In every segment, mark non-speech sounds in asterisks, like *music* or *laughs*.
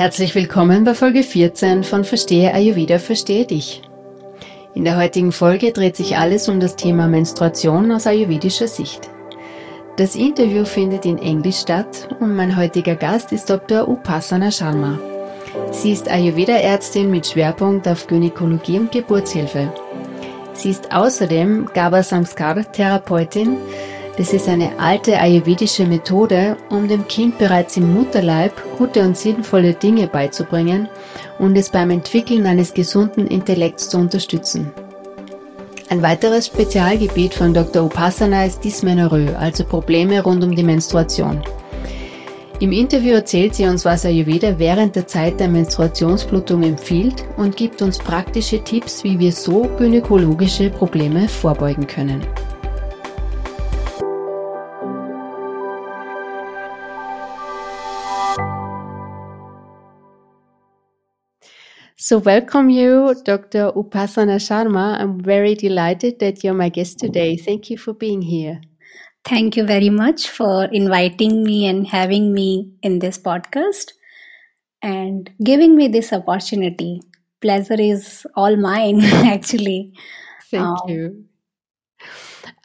Herzlich willkommen bei Folge 14 von Verstehe Ayurveda, Verstehe dich. In der heutigen Folge dreht sich alles um das Thema Menstruation aus ayurvedischer Sicht. Das Interview findet in Englisch statt und mein heutiger Gast ist Dr. Upasana Sharma. Sie ist Ayurveda-Ärztin mit Schwerpunkt auf Gynäkologie und Geburtshilfe. Sie ist außerdem Gaba Samskar-Therapeutin. Das ist eine alte ayurvedische Methode, um dem Kind bereits im Mutterleib gute und sinnvolle Dinge beizubringen und es beim Entwickeln eines gesunden Intellekts zu unterstützen. Ein weiteres Spezialgebiet von Dr. Upasana ist Dysmenorrhoe, also Probleme rund um die Menstruation. Im Interview erzählt sie uns, was Ayurveda während der Zeit der Menstruationsblutung empfiehlt und gibt uns praktische Tipps, wie wir so gynäkologische Probleme vorbeugen können. So welcome you, Dr. Upasana Sharma. I'm very delighted that you're my guest today. Thank you for being here. Thank you very much for inviting me and having me in this podcast and giving me this opportunity. Pleasure is all mine, *laughs* actually. Thank um, you.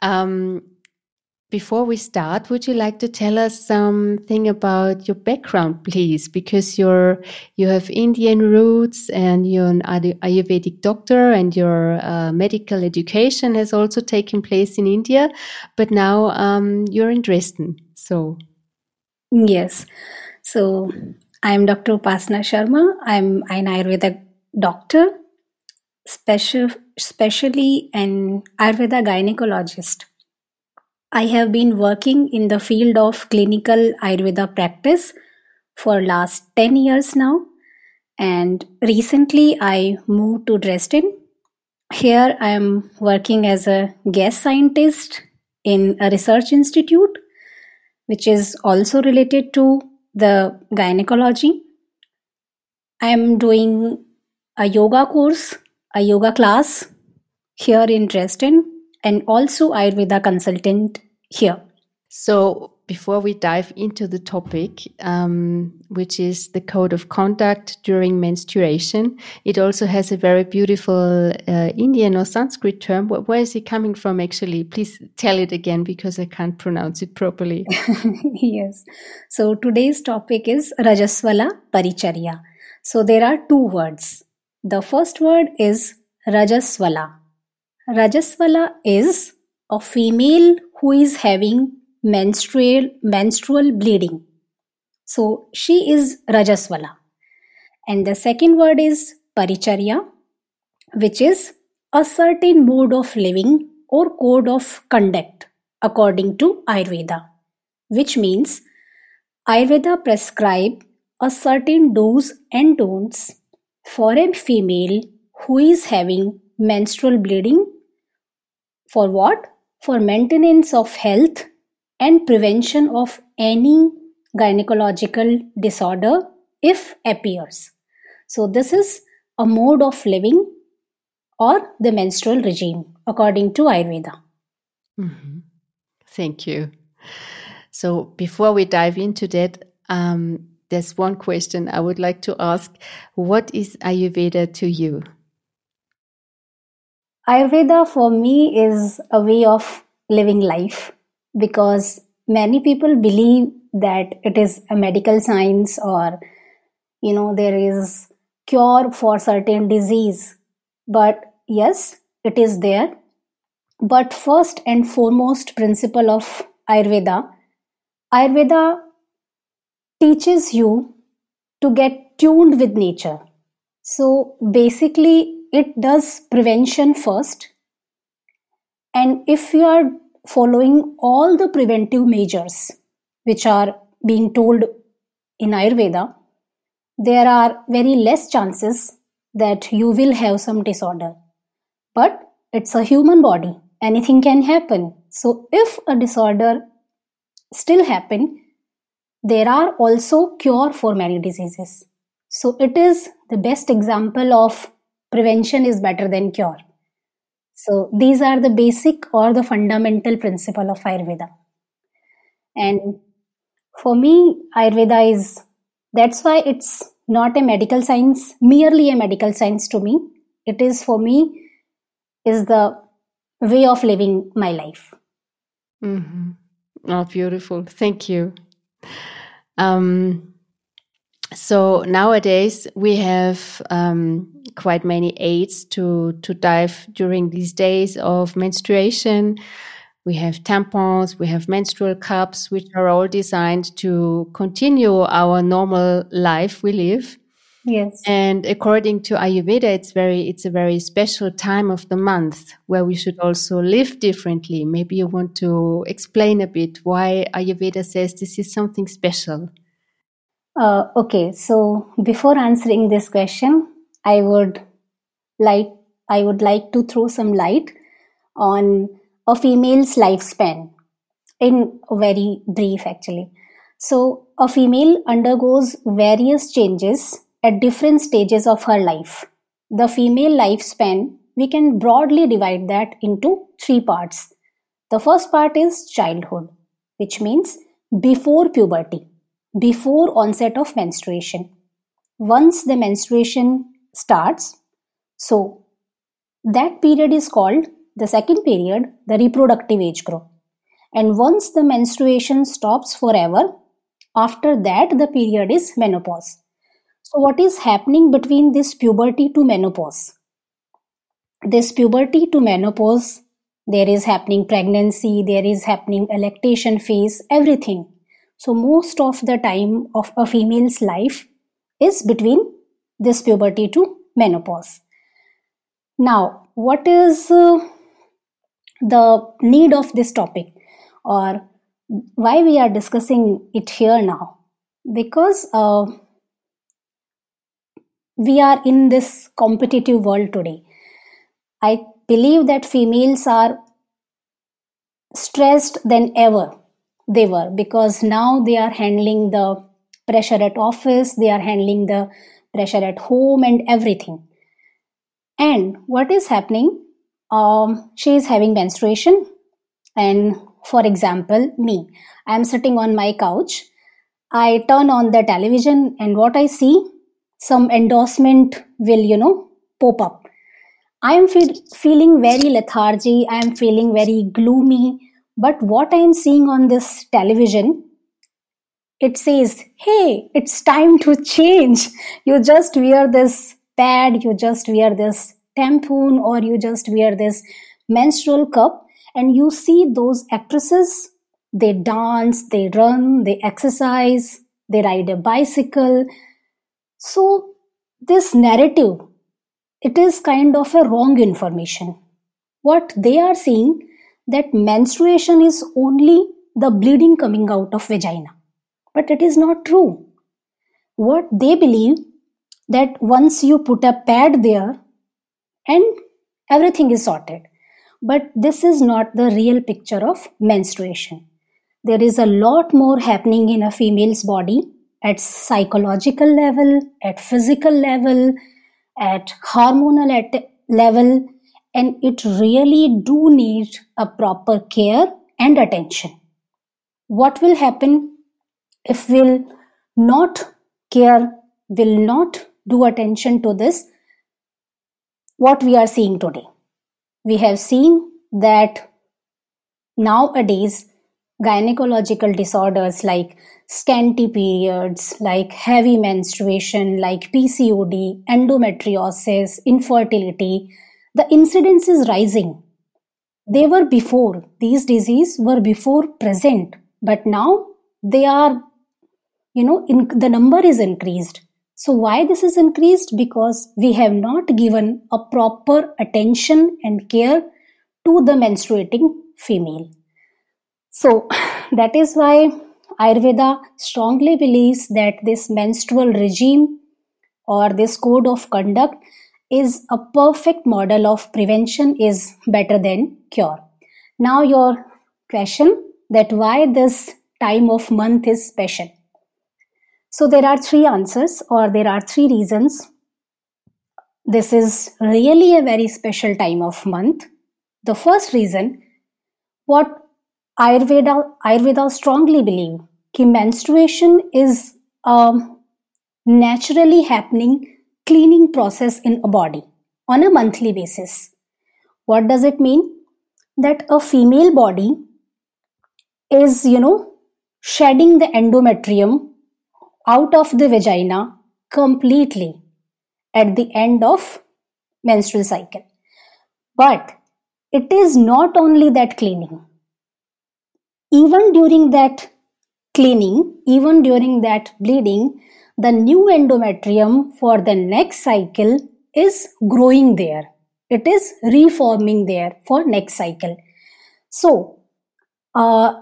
Um, before we start, would you like to tell us something about your background, please? Because you're you have Indian roots and you're an Ayurvedic doctor, and your uh, medical education has also taken place in India, but now um, you're in Dresden. So, yes. So I'm Dr. Upasana Sharma. I'm an Ayurveda doctor, special, specially an Ayurveda gynecologist. I have been working in the field of clinical Ayurveda practice for last 10 years now and recently I moved to Dresden. Here I am working as a guest scientist in a research institute which is also related to the gynecology. I am doing a yoga course, a yoga class here in Dresden and also Ayurveda consultant here. So, before we dive into the topic, um, which is the code of conduct during menstruation, it also has a very beautiful uh, Indian or Sanskrit term. Where is it coming from, actually? Please tell it again because I can't pronounce it properly. *laughs* yes. So, today's topic is Rajaswala Paricharya. So, there are two words. The first word is Rajaswala. Rajaswala is a female who is having menstrual menstrual bleeding. So she is Rajaswala. And the second word is Paricharya, which is a certain mode of living or code of conduct according to Ayurveda, which means Ayurveda prescribe a certain do's and don'ts for a female who is having menstrual bleeding for what? For maintenance of health and prevention of any gynecological disorder if appears. So this is a mode of living or the menstrual regime according to Ayurveda. Mm-hmm. Thank you. So before we dive into that, um, there's one question I would like to ask. What is Ayurveda to you? Ayurveda for me is a way of living life because many people believe that it is a medical science or you know there is cure for certain disease. But yes it is there. But first and foremost principle of ayurveda ayurveda teaches you to get tuned with nature. So basically it does prevention first. And if you are following all the preventive measures which are being told in Ayurveda, there are very less chances that you will have some disorder. But it's a human body, anything can happen. So if a disorder still happen, there are also cure for many diseases. So it is the best example of prevention is better than cure. So these are the basic or the fundamental principle of Ayurveda. And for me, Ayurveda is that's why it's not a medical science, merely a medical science to me. It is for me is the way of living my life. Mm-hmm. Oh, beautiful. Thank you. Um, so nowadays we have um, quite many aids to to dive during these days of menstruation. We have tampons, we have menstrual cups, which are all designed to continue our normal life we live. Yes. And according to Ayurveda, it's very, it's a very special time of the month where we should also live differently. Maybe you want to explain a bit why Ayurveda says this is something special. Uh, okay. So before answering this question, I would like, I would like to throw some light on a female's lifespan in very brief actually. So a female undergoes various changes at different stages of her life. The female lifespan, we can broadly divide that into three parts. The first part is childhood, which means before puberty, before onset of menstruation. Once the menstruation starts, so that period is called the second period, the reproductive age group. And once the menstruation stops forever, after that the period is menopause. So, what is happening between this puberty to menopause? This puberty to menopause, there is happening pregnancy, there is happening lactation phase, everything. So, most of the time of a female's life is between this puberty to menopause. Now, what is uh, the need of this topic or why we are discussing it here now? Because uh, we are in this competitive world today. I believe that females are stressed than ever they were because now they are handling the pressure at office, they are handling the pressure at home and everything. And what is happening? Um, she is having menstruation, and for example, me, I am sitting on my couch. I turn on the television, and what I see some endorsement will you know pop up i am fe- feeling very lethargy i am feeling very gloomy but what i am seeing on this television it says hey it's time to change you just wear this pad you just wear this tampon or you just wear this menstrual cup and you see those actresses they dance they run they exercise they ride a bicycle so, this narrative, it is kind of a wrong information. What they are saying that menstruation is only the bleeding coming out of vagina. But it is not true. What they believe that once you put a pad there and everything is sorted. But this is not the real picture of menstruation. There is a lot more happening in a female's body at psychological level, at physical level, at hormonal at level, and it really do need a proper care and attention. What will happen if we'll not care, will not do attention to this? What we are seeing today. We have seen that nowadays gynecological disorders like scanty periods, like heavy menstruation, like PCOD, endometriosis, infertility, the incidence is rising. They were before, these diseases were before present, but now they are, you know, in, the number is increased. So, why this is increased? Because we have not given a proper attention and care to the menstruating female. So, *laughs* that is why Ayurveda strongly believes that this menstrual regime or this code of conduct is a perfect model of prevention is better than cure. Now your question that why this time of month is special. So there are three answers or there are three reasons. This is really a very special time of month. The first reason, what Ayurveda, Ayurveda strongly believe that menstruation is a naturally happening cleaning process in a body on a monthly basis. What does it mean? That a female body is, you know, shedding the endometrium out of the vagina completely at the end of menstrual cycle. But it is not only that cleaning. Even during that cleaning, even during that bleeding, the new endometrium for the next cycle is growing there. It is reforming there for next cycle. So, uh,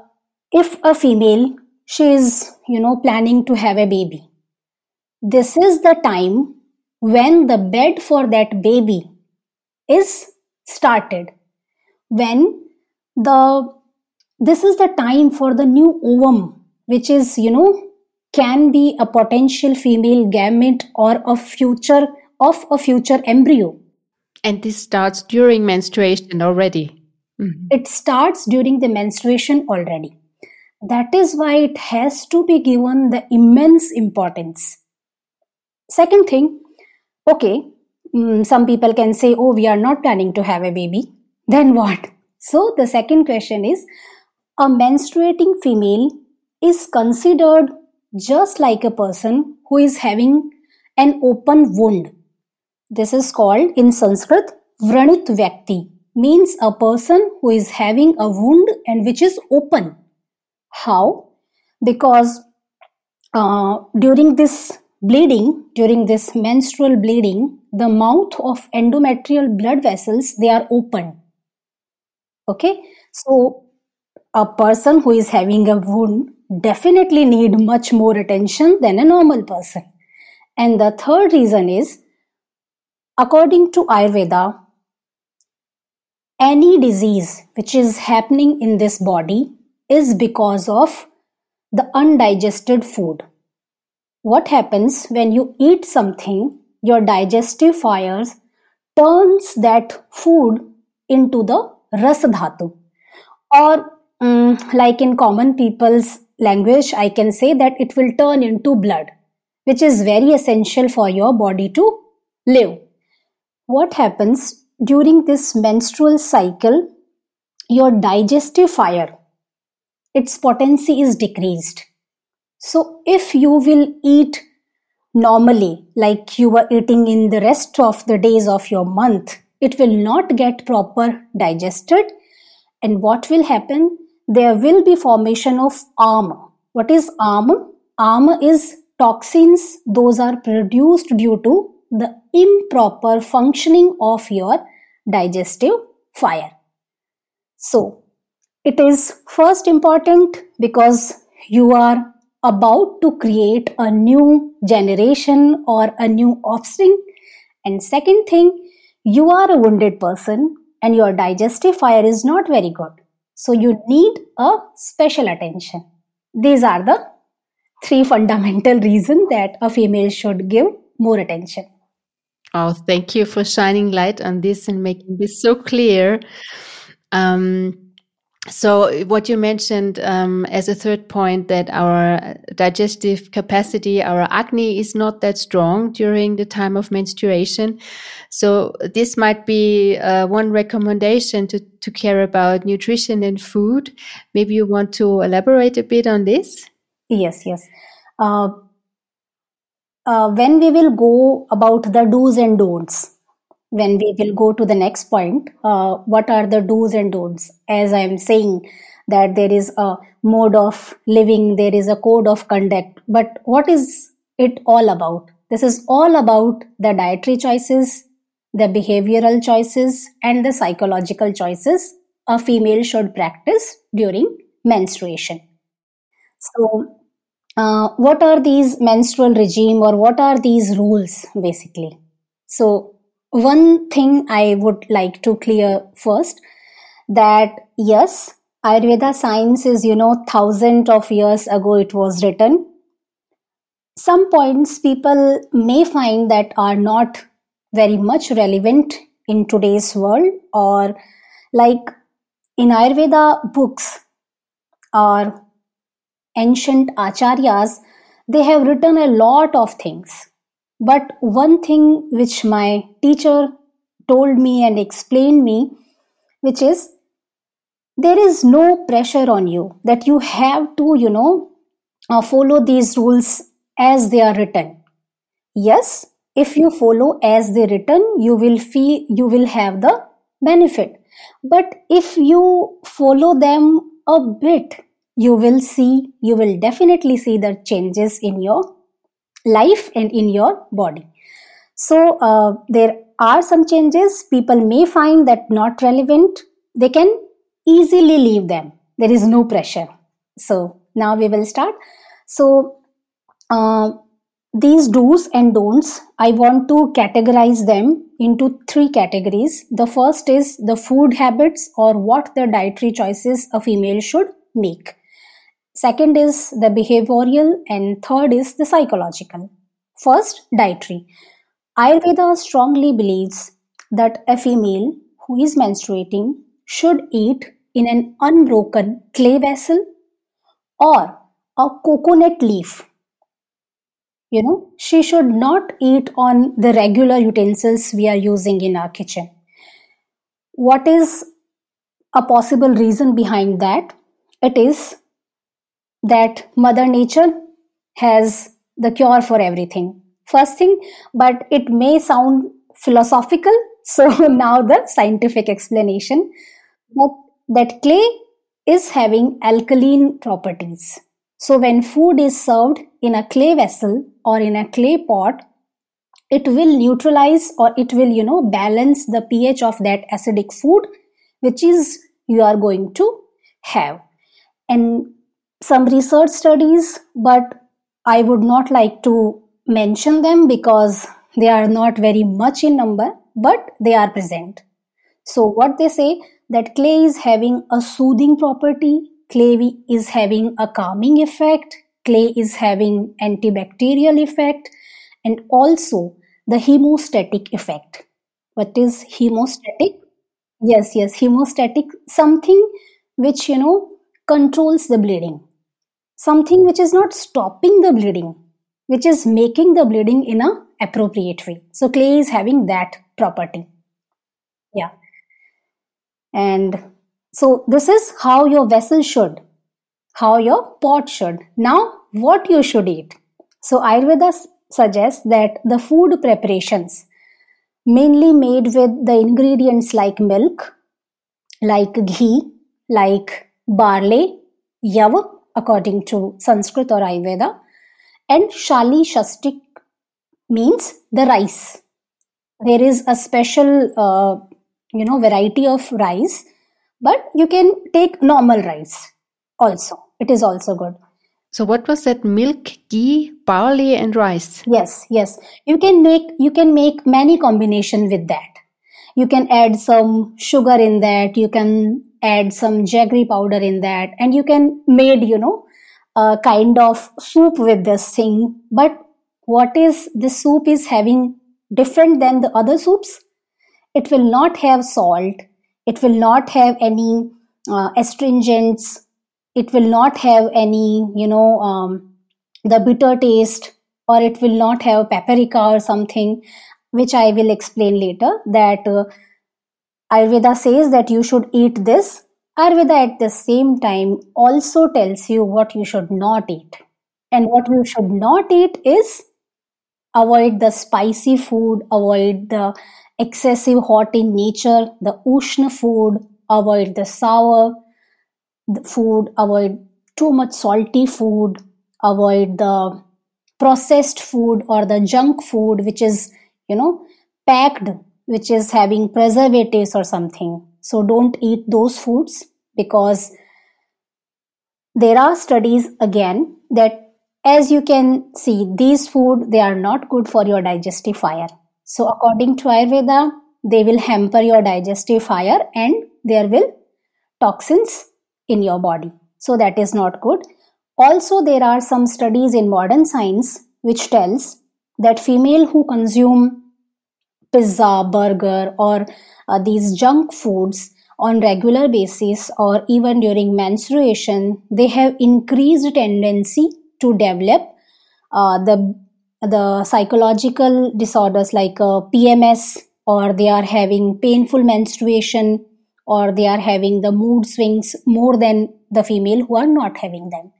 if a female she is you know planning to have a baby, this is the time when the bed for that baby is started. When the this is the time for the new ovum, which is you know can be a potential female gamete or a future of a future embryo. And this starts during menstruation already. Mm-hmm. It starts during the menstruation already. That is why it has to be given the immense importance. Second thing, okay, mm, some people can say, oh, we are not planning to have a baby. Then what? So the second question is a menstruating female is considered just like a person who is having an open wound. This is called in Sanskrit Vranit Vyakti, means a person who is having a wound and which is open. How? Because uh, during this bleeding, during this menstrual bleeding, the mouth of endometrial blood vessels they are open. Okay, so a person who is having a wound definitely need much more attention than a normal person. And the third reason is, according to Ayurveda, any disease which is happening in this body is because of the undigested food. What happens when you eat something, your digestive fires turns that food into the rasadhatu or um, like in common people's language, I can say that it will turn into blood, which is very essential for your body to live. What happens during this menstrual cycle? Your digestive fire, its potency is decreased. So, if you will eat normally, like you were eating in the rest of the days of your month, it will not get proper digested. And what will happen? There will be formation of ama. What is ama? Ama is toxins. Those are produced due to the improper functioning of your digestive fire. So, it is first important because you are about to create a new generation or a new offspring. And second thing, you are a wounded person and your digestive fire is not very good. So you need a special attention. These are the three fundamental reasons that a female should give more attention. Oh, thank you for shining light on this and making this so clear. Um, so what you mentioned um, as a third point that our digestive capacity our agni is not that strong during the time of menstruation. So this might be uh, one recommendation to, to care about nutrition and food. Maybe you want to elaborate a bit on this? Yes yes. Uh, uh, when we will go about the do's and don'ts when we will go to the next point uh, what are the do's and don'ts? As i am saying that there is a mode of living there is a code of conduct but what is it all about? This is all about the dietary choices the behavioral choices and the psychological choices a female should practice during menstruation. So uh, what are these menstrual regime or what are these rules basically? So one thing I would like to clear first that yes, Ayurveda science is, you know, thousands of years ago it was written. Some points people may find that are not very much relevant in today's world or like in Ayurveda books or ancient acharyas they have written a lot of things. But one thing which my teacher told me and explained me, which is there is no pressure on you that you have to, you know, uh, follow these rules as they are written. Yes, if you follow as they written, you will feel you will have the benefit. But if you follow them a bit, you will see, you will definitely see the changes in your life and in your body. So uh, there are some changes. People may find that not relevant. They can easily leave them. There is no pressure. So now we will start. So uh, these do's and don'ts, I want to categorize them into three categories. The first is the food habits or what the dietary choices a female should make. Second is the behavioral, and third is the psychological. First, dietary. Ayurveda strongly believes that a female who is menstruating should eat in an unbroken clay vessel or a coconut leaf you know she should not eat on the regular utensils we are using in our kitchen what is a possible reason behind that it is that mother nature has the cure for everything first thing but it may sound philosophical *laughs* so *laughs* now the scientific explanation that, that clay is having alkaline properties so when food is served in a clay vessel or in a clay pot, it will neutralize or it will, you know, balance the pH of that acidic food, which is you are going to have. And some research studies, but I would not like to mention them because they are not very much in number, but they are present. So what they say that clay is having a soothing property clay is having a calming effect clay is having antibacterial effect and also the hemostatic effect. What is hemostatic? Yes yes hemostatic something which you know controls the bleeding something which is not stopping the bleeding which is making the bleeding in a appropriate way so clay is having that property yeah and so this is how your vessel should, how your pot should. Now, what you should eat. So Ayurveda suggests that the food preparations mainly made with the ingredients like milk, like ghee, like barley, yav, according to Sanskrit or Ayurveda, and shali shastik means the rice. There is a special, uh, you know, variety of rice but you can take normal rice also. It is also good. So what was that? Milk ghee barley and rice? Yes yes. You can make you can make many combination with that. You can add some sugar in that. You can add some jaggery powder in that. And you can made you know a kind of soup with this thing. But what is this soup is having different than the other soups? It will not have salt. It will not have any uh, astringents. It will not have any you know um, the bitter taste. Or it will not have paprika or something which i will explain later that uh, ayurveda says that you should eat this. Ayurveda at the same time also tells you what you should not eat. And what you should not eat is avoid the spicy food avoid the excessive hot in nature, the ushna food, avoid the sour food, avoid too much salty food, avoid the processed food or the junk food which is, you know, packed, which is having preservatives or something. So don't eat those foods because there are studies again that as you can see these food they are not good for your digestive fire so according to Ayurveda, they will hamper your digestive fire and there will toxins in your body. So that is not good. Also, there are some studies in modern science which tells that female who consume pizza, burger, or uh, these junk foods on regular basis or even during menstruation, they have increased tendency to develop uh, the the psychological disorders like uh, PMS, or they are having painful menstruation, or they are having the mood swings more than the female who are not having them.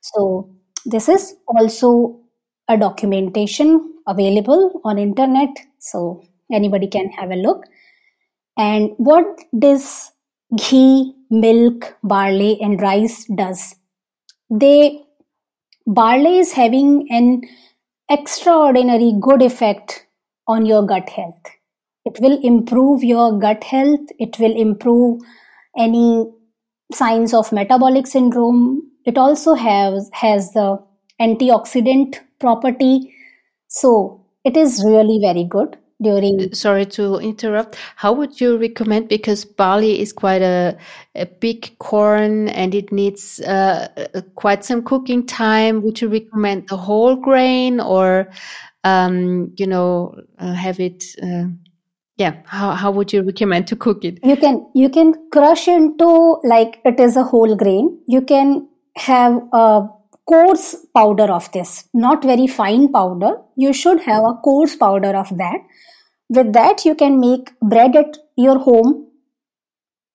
So this is also a documentation available on internet, so anybody can have a look. And what this ghee, milk, barley, and rice does? They barley is having an extraordinary good effect on your gut health. It will improve your gut health. It will improve any signs of metabolic syndrome. It also has has the antioxidant property. So it is really very good during sorry to interrupt. How would you recommend because barley is quite a, a big corn and it needs uh, quite some cooking time would you recommend the whole grain or um, you know uh, have it uh, yeah how, how would you recommend to cook it? You can you can crush into like it is a whole grain. You can have a coarse powder of this not very fine powder. You should have a coarse powder of that with that you can make bread at your home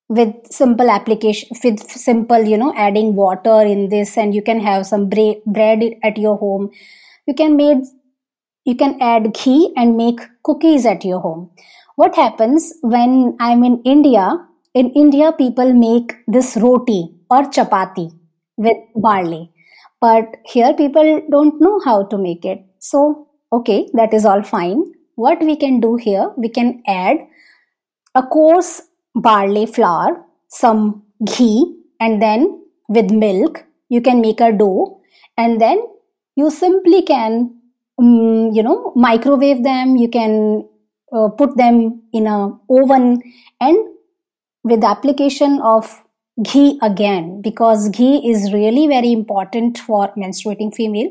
with simple application with simple you know adding water in this and you can have some bre- bread at your home. You can make you can add ghee and make cookies at your home. What happens when i'm in india? In india people make this roti or chapati with barley. But here people don't know how to make it. So okay that is all fine what we can do here, we can add a coarse barley flour, some ghee, and then with milk, you can make a dough, and then you simply can, um, you know, microwave them. You can uh, put them in a oven, and with application of ghee again, because ghee is really very important for menstruating female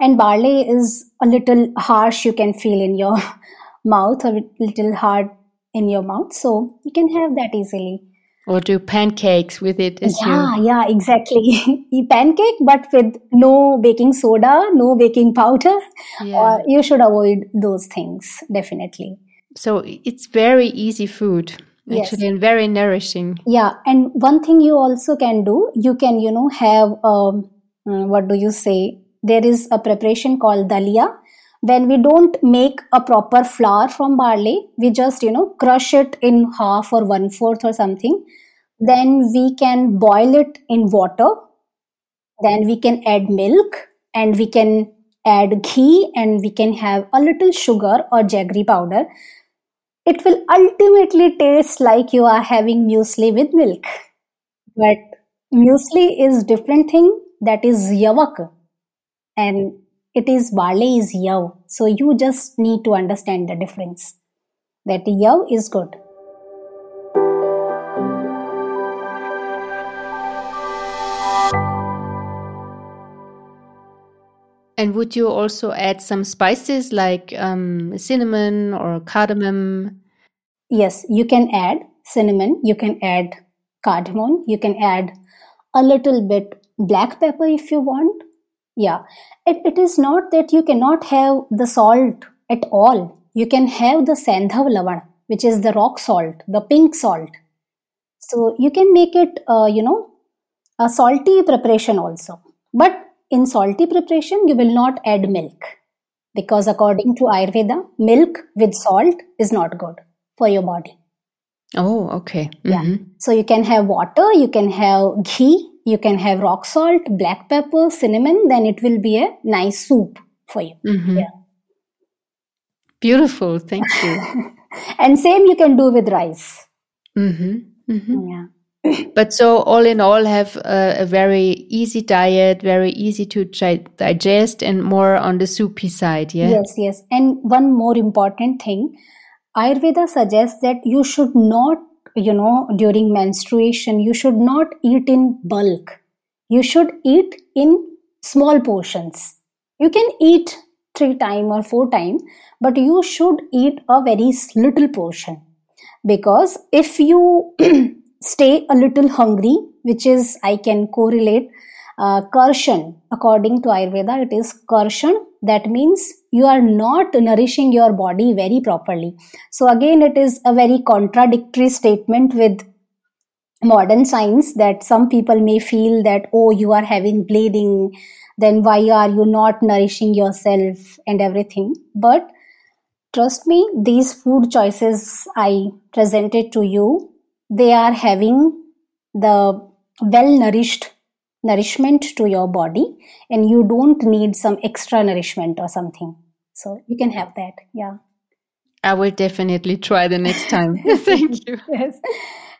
and barley is a little harsh you can feel in your *laughs* mouth a little hard in your mouth. So you can have that easily. Or do pancakes with it yeah you... yeah exactly. *laughs* Pancake but with no baking soda no baking powder. Yeah. you should avoid those things definitely. So it's very easy food actually yes. and very nourishing. Yeah and one thing you also can do you can you know have um, mm, what do you say there is a preparation called dalia when we don't make a proper flour from barley we just you know crush it in half or one fourth or something. Then we can boil it in water. Then we can add milk and we can add ghee and we can have a little sugar or jaggery powder. It will ultimately taste like you are having muesli with milk. But muesli is different thing that is yavak and it is barley is yav so you just need to understand the difference that yav is good And would you also add some spices like um, cinnamon or cardamom? Yes, you can add cinnamon, you can add cardamom, you can add a little bit black pepper if you want, yeah, it, it is not that you cannot have the salt at all. You can have the sandhav lavan, which is the rock salt, the pink salt. So you can make it, uh, you know, a salty preparation also. But in salty preparation, you will not add milk because according to Ayurveda, milk with salt is not good for your body. Oh, okay. Mm-hmm. Yeah. So you can have water, you can have ghee, you can have rock salt, black pepper, cinnamon, then it will be a nice soup for you. Mm-hmm. Yeah. Beautiful. Thank you. *laughs* and same you can do with rice. Mm-hmm. Mm-hmm. Yeah. *laughs* but so all in all have a, a, very easy diet very easy to digest and more on the soupy side yeah yes yes and one more important thing ayurveda suggests that you should not you know during menstruation you should not eat in bulk. You should eat in small portions. You can eat three time or four time but you should eat a very little portion. Because if you *clears throat* stay a little hungry which is i can correlate uh, karshan according to ayurveda it is karshan that means you are not nourishing your body very properly. So again it is a very contradictory statement with modern science that some people may feel that oh you are having bleeding then why are you not nourishing yourself and everything? But trust me these food choices i presented to you they are having the well nourished nourishment to your body and you don't need some extra nourishment or something so you can have that yeah i will definitely try the next time *laughs* thank you *laughs* yes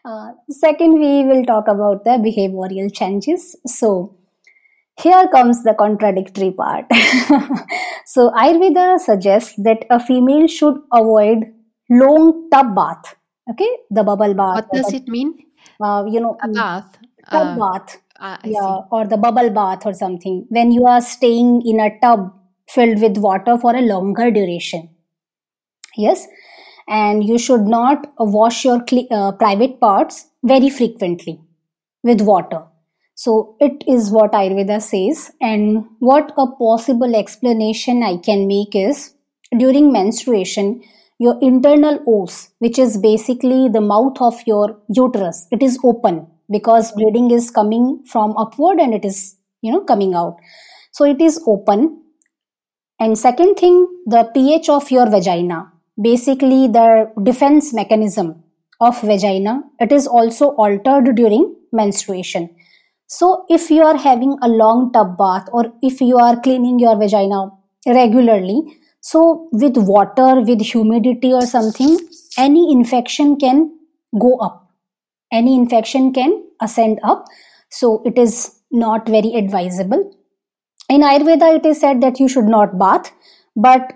uh, second we will talk about the behavioral changes so here comes the contradictory part. *laughs* so, Ayurveda suggests that a female should avoid long tub bath. Okay, the bubble bath. What does it mean? Uh, you know, a bath. Tub uh, bath. Uh, yeah, or the bubble bath or something. When you are staying in a tub filled with water for a longer duration. Yes, and you should not wash your uh, private parts very frequently with water so it is what Ayurveda says. And what a possible explanation I can make is during menstruation, your internal os, which is basically the mouth of your uterus, it is open because bleeding is coming from upward and it is, you know, coming out. So it is open. And second thing, the pH of your vagina, basically the defense mechanism of vagina, it is also altered during menstruation so, if you are having a long tub bath or if you are cleaning your vagina regularly, so with water, with humidity or something, any infection can go up. Any infection can ascend up. So, it is not very advisable. In Ayurveda, it is said that you should not bath, but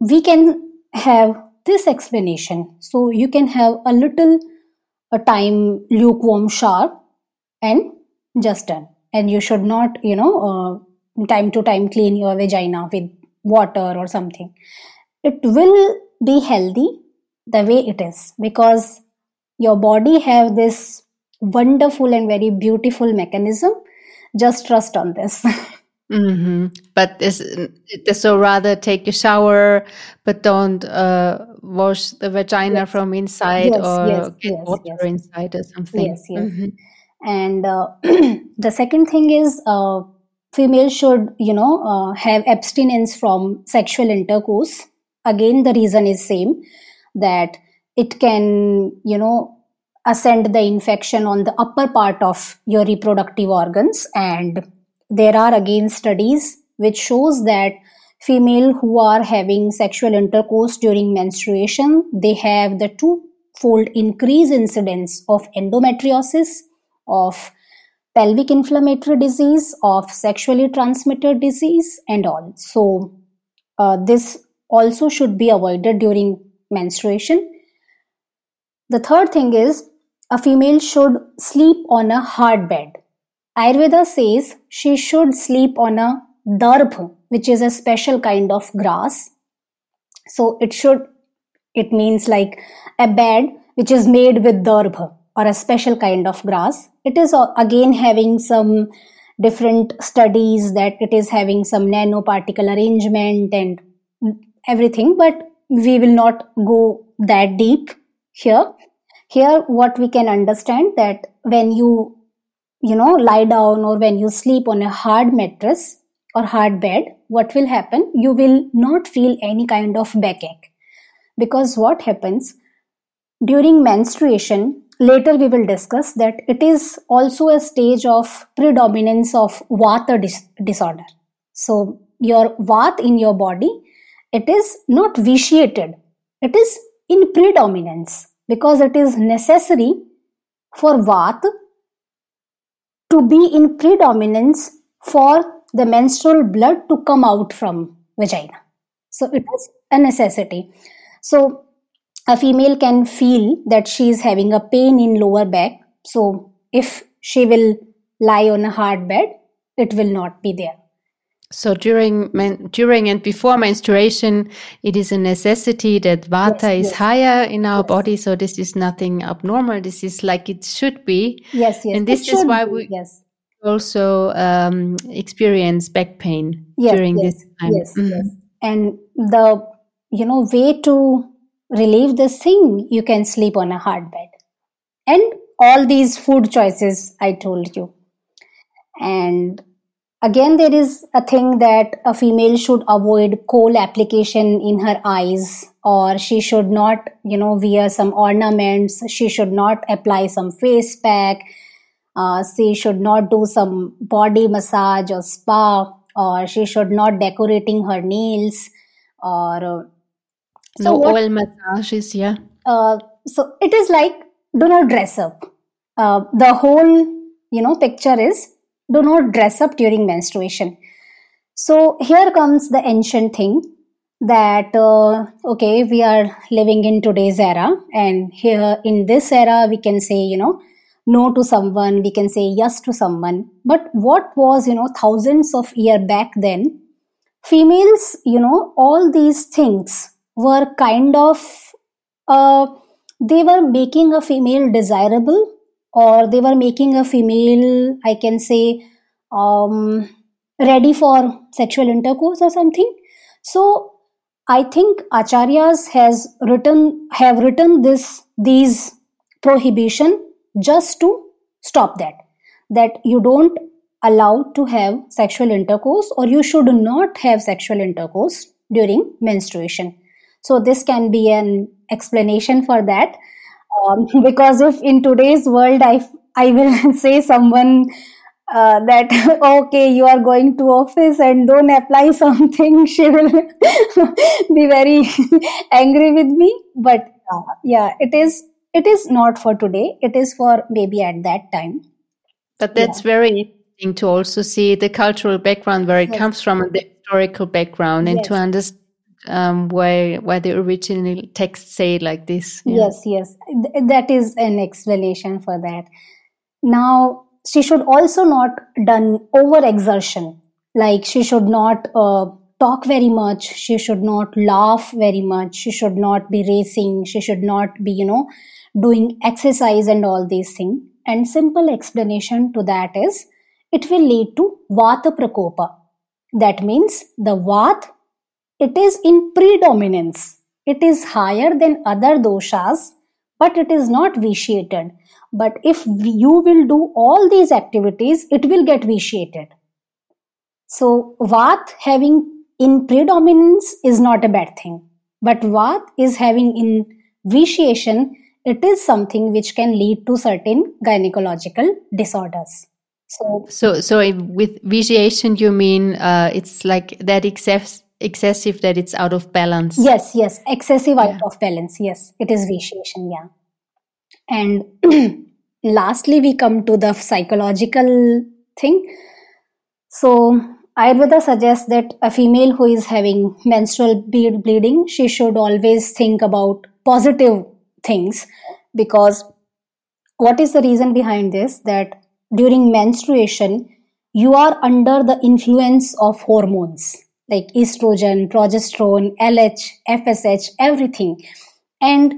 we can have this explanation. So, you can have a little a time lukewarm shower and just done and you should not you know uh, time to time clean your vagina with water or something it will be healthy the way it is because your body have this wonderful and very beautiful mechanism. Just trust on this. *laughs* Mm-hmm. but this, so rather take a shower but don't uh, wash the vagina yes. from inside yes, or yes, get water inside or something. Yes yes. Mm-hmm. And uh, *clears throat* the second thing is uh, females should you know uh, have abstinence from sexual intercourse. Again the reason is same that it can you know ascend the infection on the upper part of your reproductive organs and there are again studies which shows that female who are having sexual intercourse during menstruation they have the two fold increase incidence of endometriosis of pelvic inflammatory disease, of sexually transmitted disease, and all. So, uh, this also should be avoided during menstruation. The third thing is a female should sleep on a hard bed. Ayurveda says she should sleep on a darbh, which is a special kind of grass. So it should, it means like a bed which is made with darbh or a special kind of grass. It is again having some different studies that it is having some nanoparticle arrangement and everything, but we will not go that deep here. Here, what we can understand that when you, you know, lie down or when you sleep on a hard mattress or hard bed, what will happen? You will not feel any kind of backache. Because what happens during menstruation, later we will discuss that it is also a stage of predominance of vata dis- disorder so your vat in your body it is not vitiated it is in predominance because it is necessary for vat to be in predominance for the menstrual blood to come out from vagina. So it is a necessity. So a female can feel that she is having a pain in lower back. So if she will lie on a hard bed it will not be there so during men, during and before menstruation it is a necessity that vata yes, is yes. higher in our yes. body so this is nothing abnormal this is like it should be yes yes and this is why be. we yes also um, experience back pain during this time. yes, Mhm. yes. And the you know way to relieve this thing, you can sleep on a hard bed, and all these food choices I told you. And again, there is a thing that a female should avoid kohl application in her eyes, or she should not, you know, wear some ornaments. She should not apply some face pack. Uh, she should not do some body massage or spa, or she should not decorating her nails, or uh, so No what oil massages, yeah. uh, so it is like do not dress up uh, the whole you know picture is do not dress up during menstruation. So here comes the ancient thing that uh, okay we are living in today's era and here in this era we can say you know no to someone we can say yes to someone. But what was you know thousands of year back then females you know all these things were kind of uh, they were making a female desirable or they were making a female i can say um, ready for sexual intercourse or something. So i think acharyas has written have written this these prohibition just to stop that that you don't allow to have sexual intercourse or you should not have sexual intercourse during menstruation. So this can be an explanation for that um, *laughs* because if in today's world i i will *laughs* say someone uh, that *laughs* okay you are going to office and don't apply something she will be very angry with me. But uh, yeah it is it is not for today. It is for maybe at that time. But yeah. that's very interesting to also see the cultural background where it yes. comes from and the historical background and to understand um, why why the original texts say like this. Yes yes. Th- that is an explanation for that. Now she should also not done over exertion like she should not uh, talk very much. She should not laugh very much. She should not be racing. She should not be you know doing exercise and all these things and simple explanation to that is it will lead to vata prakopa that means the vat it is in predominance. It is higher than other doshas but it is not vitiated. But if you will do all these activities it will get vitiated. So vat having in predominance is not a bad thing. But vat is having in vitiation it is something which can lead to certain gynecological disorders. So So so with vitiation you mean uh, it's like that excess excessive that it's out of balance. yes yes. Excessive Yeah. out of balance. Yes it is vitiation yeah. And *clears throat* lastly we come to the psychological thing. So ayurveda suggests that a female who is having menstrual ble- bleeding she should always think about positive things because what is the reason behind this? That during menstruation you are under the influence of hormones like estrogen progesterone lh fsh everything. And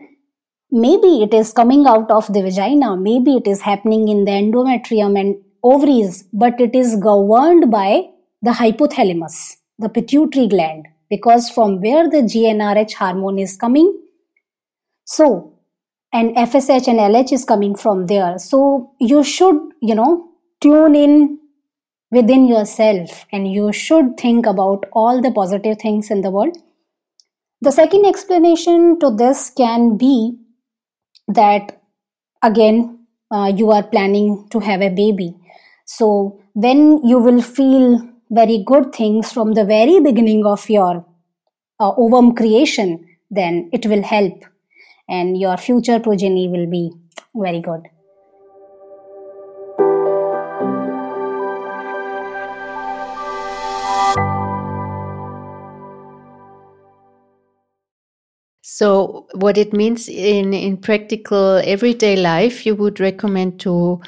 maybe it is coming out of the vagina. Maybe it is happening in the endometrium and ovaries but it is governed by the hypothalamus the pituitary gland because from where the gnrh hormone is coming. So and fsh and lh is coming from there. So you should you know tune in within yourself and you should think about all the positive things in the world. The second explanation to this can be that again uh, you are planning to have a baby. So when you will feel very good things from the very beginning of your uh, ovum creation then it will help and your future progeny will be very good So what it means in in practical everyday life, you would recommend to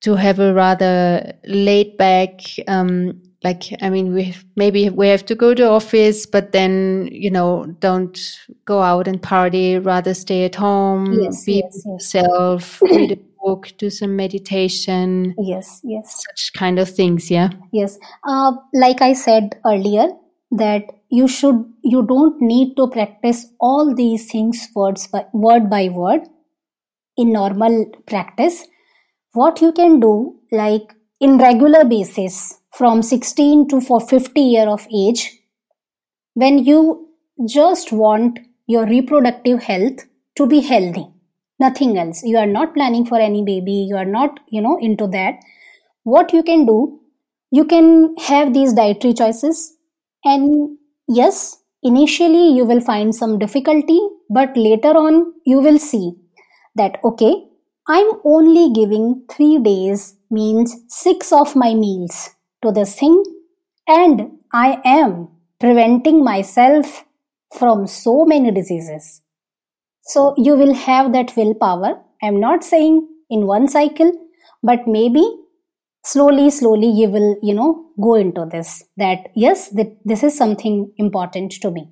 to have a rather laid back um like i mean we maybe we have to go to office but then you know don't go out and party rather stay at home yes be yes yes yourself *clears throat* read a book, do some meditation. Yes, yes. Such kind of things, yeah. Yes. Uh, like I said earlier, that you should you don't need to practice all these things words by, word by word in normal practice. What you can do, like in regular basis, from 16 to for 50 year of age, when you just want your reproductive health to be healthy nothing else. You are not planning for any baby you are not you know into that. What you can do you can have these dietary choices and yes initially you will find some difficulty but later on you will see that okay i'm only giving 3 days means 6 of my meals to this thing and i am preventing myself from so many diseases. So you will have that willpower. I'm not saying in one cycle, but maybe slowly, slowly you will, you know, go into this that yes, that this is something important to me.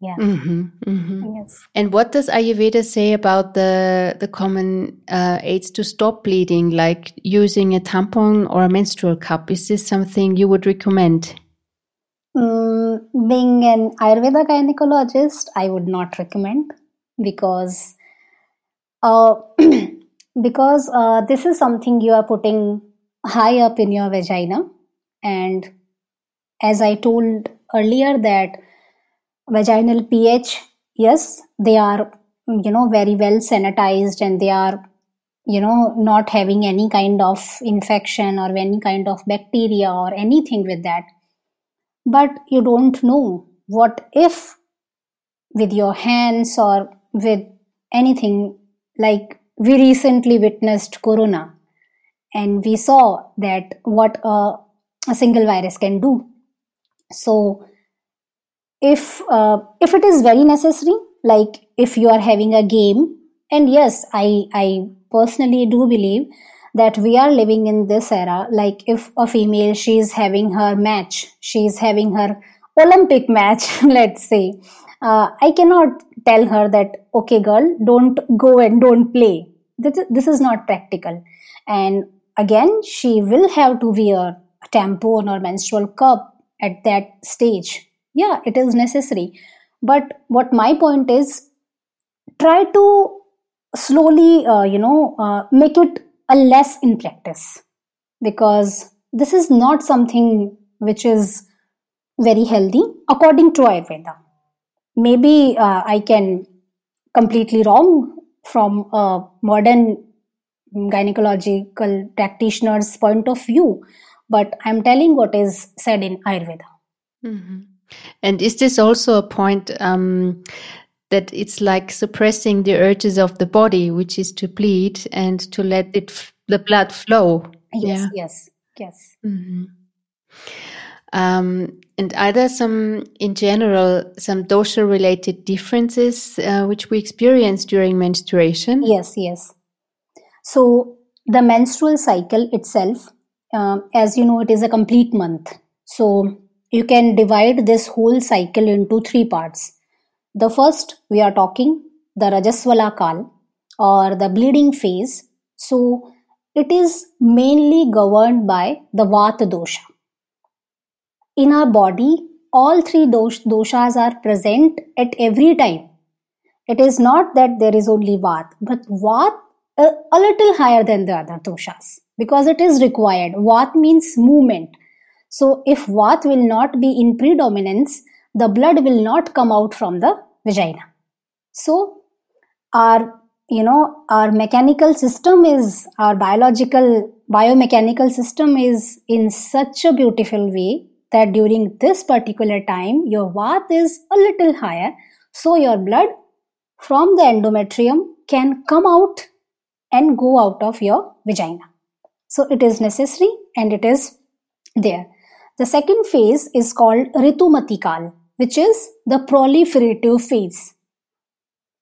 Yeah. Mm-hmm, mm-hmm. Yes. And what does Ayurveda say about the the common uh, aids to stop bleeding, like using a tampon or a menstrual cup? Is this something you would recommend? Mm, being an Ayurveda gynecologist, I would not recommend because uh, *clears throat* because uh, this is something you are putting high up in your vagina, and as I told earlier that vaginal pH, yes, they are you know very well sanitized and they are you know not having any kind of infection or any kind of bacteria or anything with that. But you don't know what if with your hands or with anything like we recently witnessed corona and we saw that what a, a single virus can do. So if uh, if it is very necessary like if you are having a game and yes i i personally do believe that we are living in this era like if a female she is having her match she is having her olympic match *laughs* let's say uh, i cannot tell her that okay girl don't go and don't play. This, this is not practical. And again she will have to wear a tampon or menstrual cup at that stage. Yeah it is necessary. But what my point is try to slowly uh, you know uh, make it a less in practice. Because this is not something which is very healthy according to ayurveda. Maybe uh, i can completely wrong from a modern gynecological practitioner's point of view but i'm telling what is said in ayurveda mm-hmm. and is this also a point um, that it's like suppressing the urges of the body, which is to bleed and to let it the blood flow. Yes, yeah. yes, yes. Mm-hmm. Um, and are there some, in general, some dosha related differences uh, which we experience during menstruation? Yes, yes. So the menstrual cycle itself, uh, as you know, it is a complete month. So you can divide this whole cycle into three parts. The first, we are talking the Rajaswala Kal or the bleeding phase. So, it is mainly governed by the Vata dosha. In our body, all three doshas are present at every time. It is not that there is only Vat, but Vat a, a little higher than the other doshas because it is required. Vat means movement. So, if Vat will not be in predominance, the blood will not come out from the vagina. So, our you know our mechanical system is our biological biomechanical system is in such a beautiful way that during this particular time your vat is a little higher so your blood from the endometrium can come out and go out of your vagina so it is necessary and it is there the second phase is called ritumati kal which is the proliferative phase.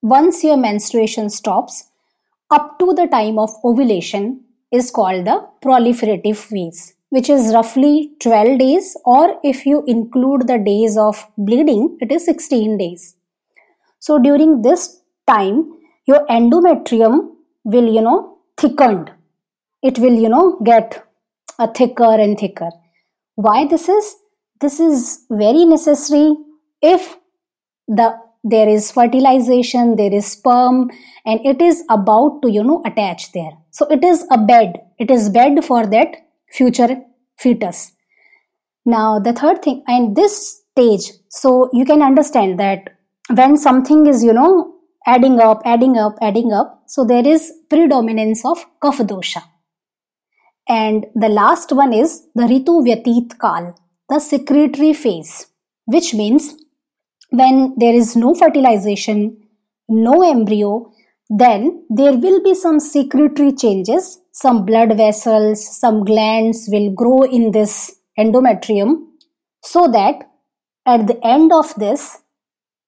Once your menstruation stops, up to the time of ovulation is called the proliferative phase, which is roughly 12 days, or if you include the days of bleeding, it is 16 days. So during this time, your endometrium will, you know, thickened. It will you know get a thicker and thicker. Why this is? This is very necessary if the there is fertilization there is sperm and it is about to you know attach there. So it is a bed. It is bed for that future fetus. Now the third thing and this stage so you can understand that when something is you know adding up adding up adding up. So there is predominance of kapha dosha and the last one is the ritu vyatit kal the secretory phase which means when there is no fertilization, no embryo, then there will be some secretory changes. Some blood vessels, some glands will grow in this endometrium so that at the end of this,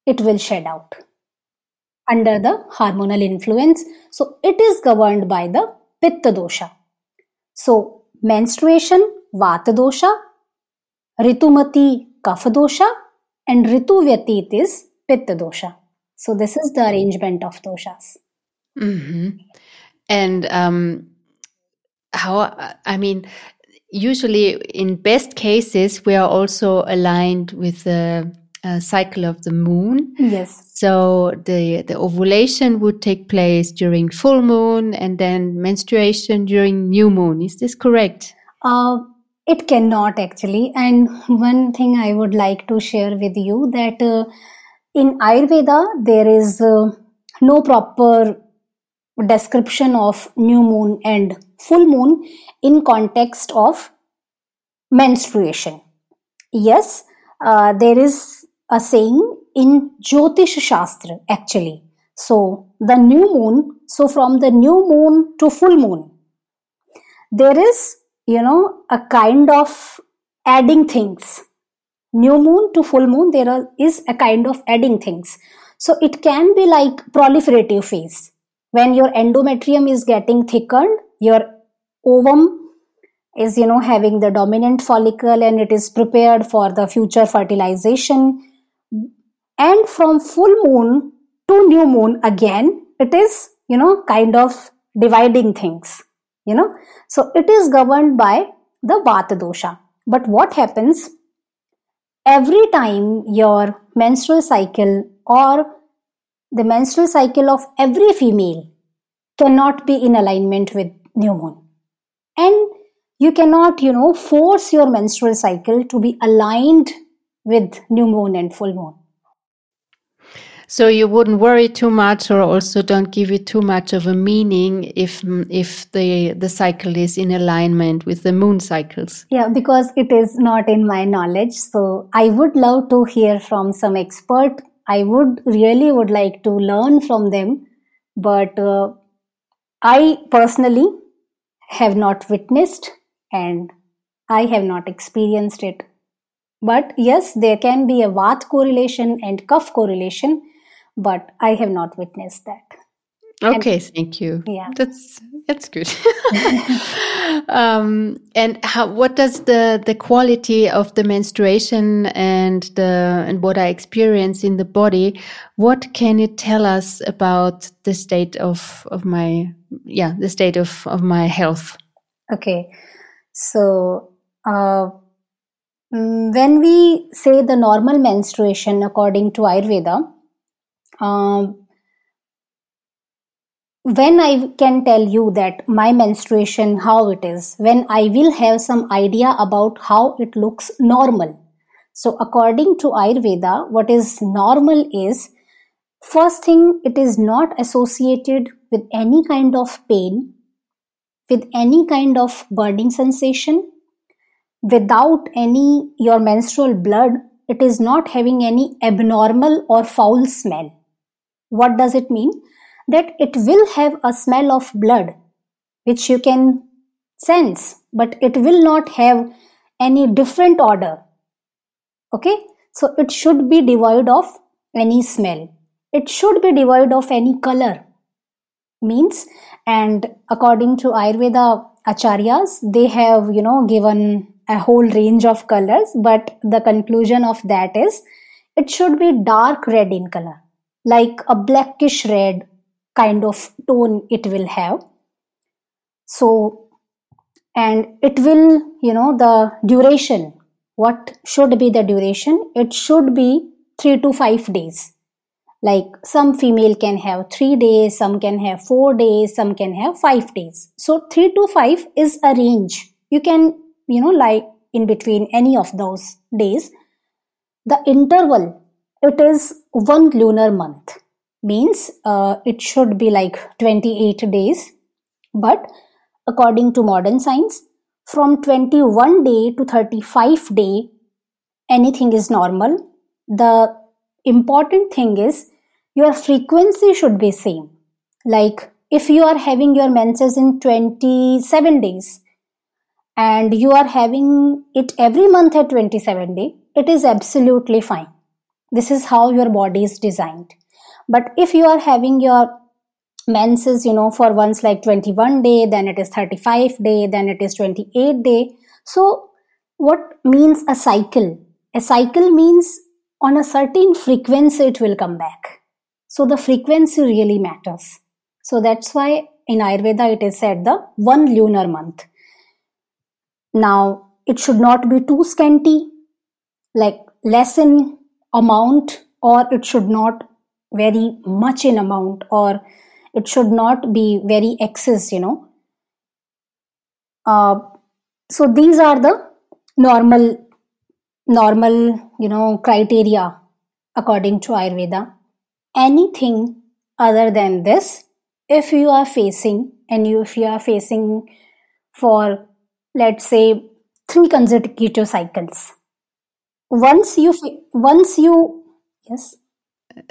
it will shed out under the hormonal influence. So it is governed by the Pitta dosha. So menstruation, Vata dosha, Ritumati, Kapha dosha, and Ritu Vyatit is Pitta dosha. So this is the arrangement of doshas. Mm-hmm. And um, how, I mean, usually in best cases, we are also aligned with the uh, cycle of the moon. Yes. So the, the ovulation would take place during full moon and then menstruation during new moon. Is this correct? Uh, it cannot actually. And one thing I would like to share with you that uh, in Ayurveda, there is uh, no proper description of new moon and full moon in context of menstruation. Yes, uh, there is a saying in Jyotish Shastra actually. So the new moon, so from the new moon to full moon, there is you know a kind of adding things. New moon to full moon there are, is a kind of adding things. So it can be like proliferative phase. When your endometrium is getting thickened your ovum is you know having the dominant follicle and it is prepared for the future fertilization and from full moon to new moon again it is you know kind of dividing things you know. So it is governed by the vata dosha. But what happens? Every time your menstrual cycle or the menstrual cycle of every female cannot be in alignment with new moon. And you cannot you know force your menstrual cycle to be aligned with new moon and full moon so you wouldn't worry too much, or also don't give it too much of a meaning if if the the cycle is in alignment with the moon cycles. Yeah, because it is not in my knowledge. So I would love to hear from some expert. I would really would like to learn from them, but uh, I personally have not witnessed and I have not experienced it. But yes, there can be a Vat correlation and Kapha correlation but I have not witnessed that. Okay, and, thank you. Yeah, that's that's good. *laughs* um, and how? What does the the quality of the menstruation and the and what I experience in the body? What can it tell us about the state of of my yeah the state of of my health? Okay, so. Uh, mm, when we say the normal menstruation according to Ayurveda, um, when I can tell you that my menstruation, how it is, when I will have some idea about how it looks normal. So, according to Ayurveda, what is normal is first thing, it is not associated with any kind of pain, with any kind of burning sensation, without any your menstrual blood, it is not having any abnormal or foul smell what does it mean? That it will have a smell of blood, which you can sense, but it will not have any different odor. Okay, so it should be devoid of any smell. It should be devoid of any color. Means, and according to Ayurveda acharyas, they have you know given a whole range of colors, but the conclusion of that is it should be dark red in color like a blackish red kind of tone it will have So, and it will, you know, the duration, what should be the duration? It should be three to five days. Like some female can have three days, some can have four days, some can have five days. So, three to five is a range. You can, you know, like in between any of those days. The interval, it is one lunar month. Means uh, it should be like 28 days. But according to modern science from 21 day to 35 day anything is normal. The important thing is your frequency should be same. Like if you are having your menses in 27 days and you are having it every month at 27 day it is absolutely fine this is how your body is designed but if you are having your menses, you know, for once like 21 day, then it is 35 day, then it is 28 day. So what means a cycle? A cycle means on a certain frequency it will come back. So the frequency really matters. So that's why in Ayurveda it is said the one lunar month. Now it should not be too scanty, like less in amount, or it should not vary much in amount or it should not be very excess you know. Uh, so these are the normal normal you know criteria according to ayurveda. Anything other than this if you are facing and you, if you are facing for let's say three consecutive cycles once you once you yes?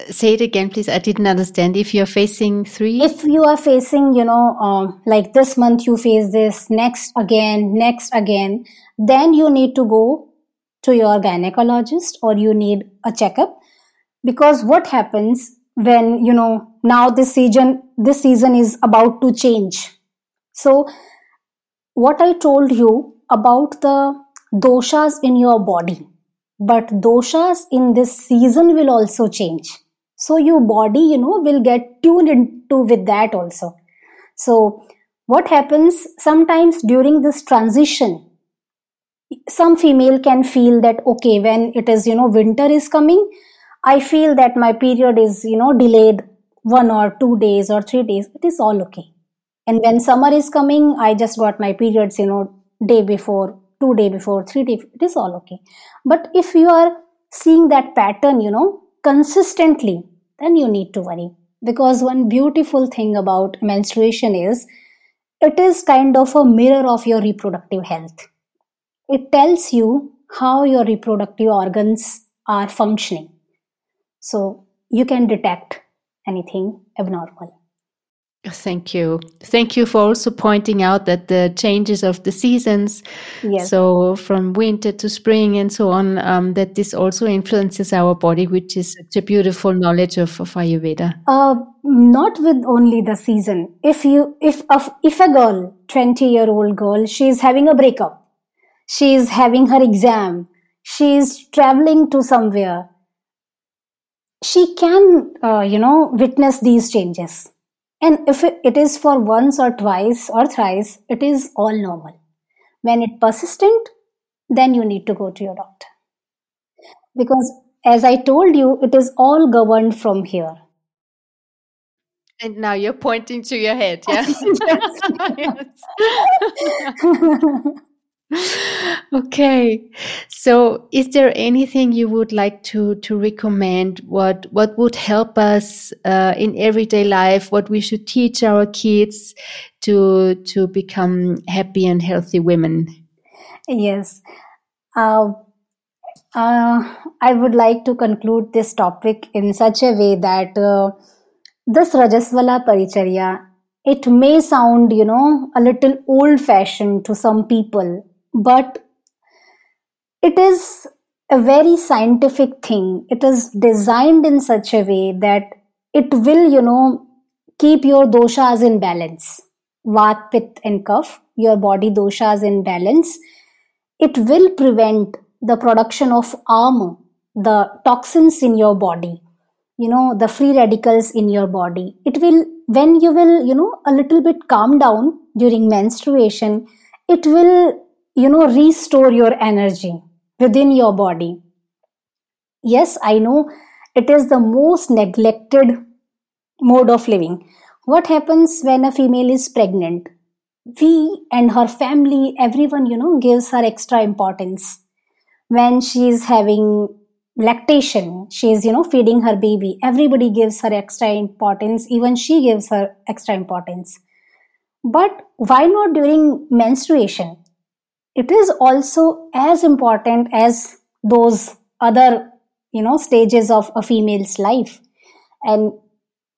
Say it again please. I didn't understand. If you're facing three? If you are facing you know um, like this month you face this next again next again then you need to go to your gynecologist or you need a checkup. Because what happens when you know now this season this season is about to change. So what i told you about the doshas in your body but doshas in this season will also change. So your body you know will get tuned into with that also. So what happens sometimes during this transition some female can feel that okay when it is you know winter is coming i feel that my period is you know delayed one or two days or three days it is all okay. And when summer is coming i just got my periods you know day before two day before three day it is all okay. But if you are seeing that pattern you know consistently then you need to worry. Because one beautiful thing about menstruation is it is kind of a mirror of your reproductive health. It tells you how your reproductive organs are functioning. So you can detect anything abnormal Thank you. Thank you for also pointing out that the changes of the seasons, yes. so from winter to spring and so on, um, that this also influences our body, which is such a beautiful knowledge of, of Ayurveda. Uh, not with only the season. If you, if a, if a girl, twenty year old girl, she is having a breakup, she is having her exam, she is traveling to somewhere, she can, uh, you know, witness these changes and if it is for once or twice or thrice, it is all normal. When it persistent, then you need to go to your doctor. Because as I told you, it is all governed from here. And now you're pointing to your head, yeah? *laughs* *laughs* yes. *laughs* *laughs* okay. So is there anything you would like to to recommend? What what would help us uh, in everyday life? What we should teach our kids to to become happy and healthy women? Yes. Uh, uh, i would like to conclude this topic in such a way that uh, this rajaswala paricharya it may sound you know a little old fashioned to some people but it is a very scientific thing. It is designed in such a way that it will, you know, keep your doshas in balance. Vat, Pitta, and Kapha, your body doshas in balance. It will prevent the production of ama, the toxins in your body, you know, the free radicals in your body. It will, when you will, you know, a little bit calm down, during menstruation, it will, you know, restore your energy within your body. Yes, I know it is the most neglected mode of living. What happens when a female is pregnant? We and her family, everyone, you know, gives her extra importance. When she is having lactation, she is, you know, feeding her baby, everybody gives her extra importance. Even she gives her extra importance. But why not during menstruation? It is also as important as those other, you know, stages of a female's life. And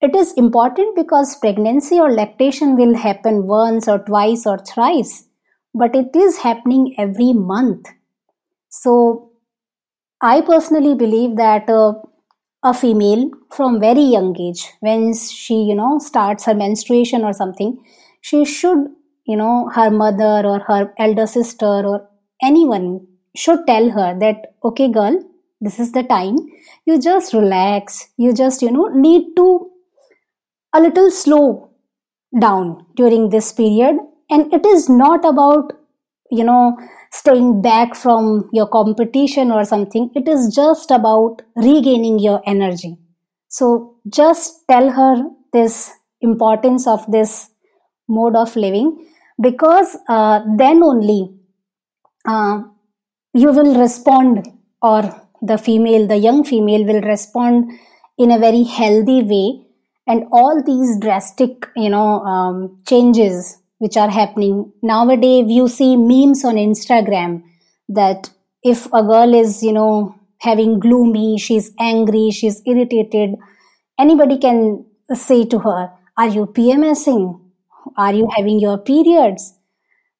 it is important because pregnancy or lactation will happen once or twice or thrice, but it is happening every month. So, I personally believe that uh, a female from very young age, when she, you know, starts her menstruation or something, she should, you know, her mother or her elder sister or anyone should tell her that, okay, girl, this is the time. You just relax. You just, you know, need to a little slow down during this period and it is not about you know staying back from your competition or something it is just about regaining your energy so just tell her this importance of this mode of living because uh, then only uh, you will respond or the female the young female will respond in a very healthy way. And all these drastic you know um, changes which are happening nowadays you see memes on instagram that if a girl is you know having gloomy she's angry she's irritated anybody can say to her are you pmsing are you having your periods?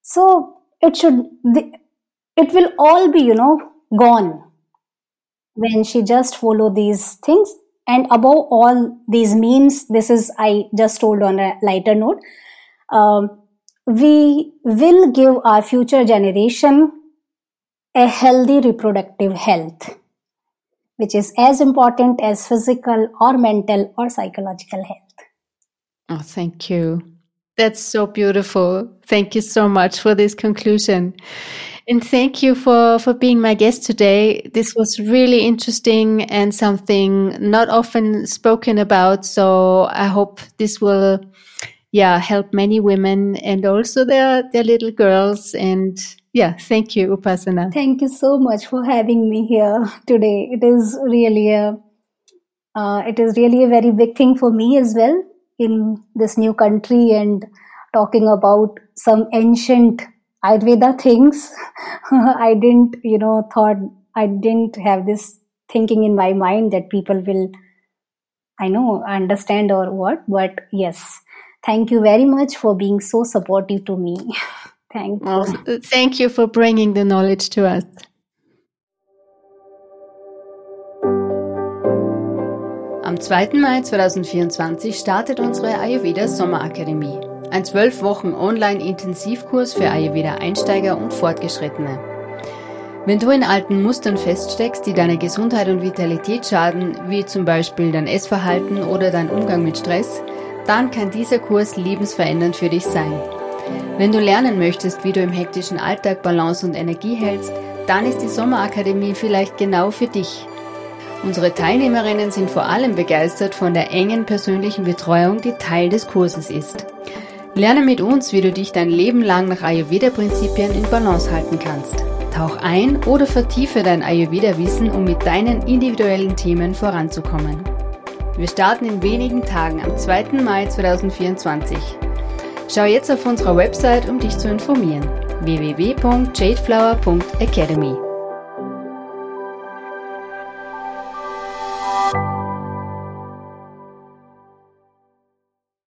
So it should it will all be you know gone when she just follow these things. And above all these means this is i just told on a lighter note um, we will give our future generation a healthy reproductive health which is as important as physical or mental or psychological health. Oh thank you that's so beautiful thank you so much for this conclusion and thank you for, for being my guest today. This was really interesting and something not often spoken about. So I hope this will, yeah, help many women and also their, their little girls. And yeah, thank you, Upasana. Thank you so much for having me here today. It is really a, uh, it is really a very big thing for me as well in this new country and talking about some ancient Ayurveda things. *laughs* I didn't, you know, thought I didn't have this thinking in my mind that people will, I know, understand or what. But yes, thank you very much for being so supportive to me. *laughs* thank you. Well, thank you for bringing the knowledge to us. Am 2. Mai 2024 startet unsere Ayurveda Sommerakademie. Ein zwölf Wochen Online-Intensivkurs für Ayurveda-Einsteiger und Fortgeschrittene. Wenn du in alten Mustern feststeckst, die deiner Gesundheit und Vitalität schaden, wie zum Beispiel dein Essverhalten oder dein Umgang mit Stress, dann kann dieser Kurs lebensverändernd für dich sein. Wenn du lernen möchtest, wie du im hektischen Alltag Balance und Energie hältst, dann ist die Sommerakademie vielleicht genau für dich. Unsere Teilnehmerinnen sind vor allem begeistert von der engen persönlichen Betreuung, die Teil des Kurses ist. Lerne mit uns, wie du dich dein Leben lang nach Ayurveda-Prinzipien in Balance halten kannst. Tauch ein oder vertiefe dein Ayurveda-Wissen, um mit deinen individuellen Themen voranzukommen. Wir starten in wenigen Tagen am 2. Mai 2024. Schau jetzt auf unserer Website, um dich zu informieren. www.jadeflower.academy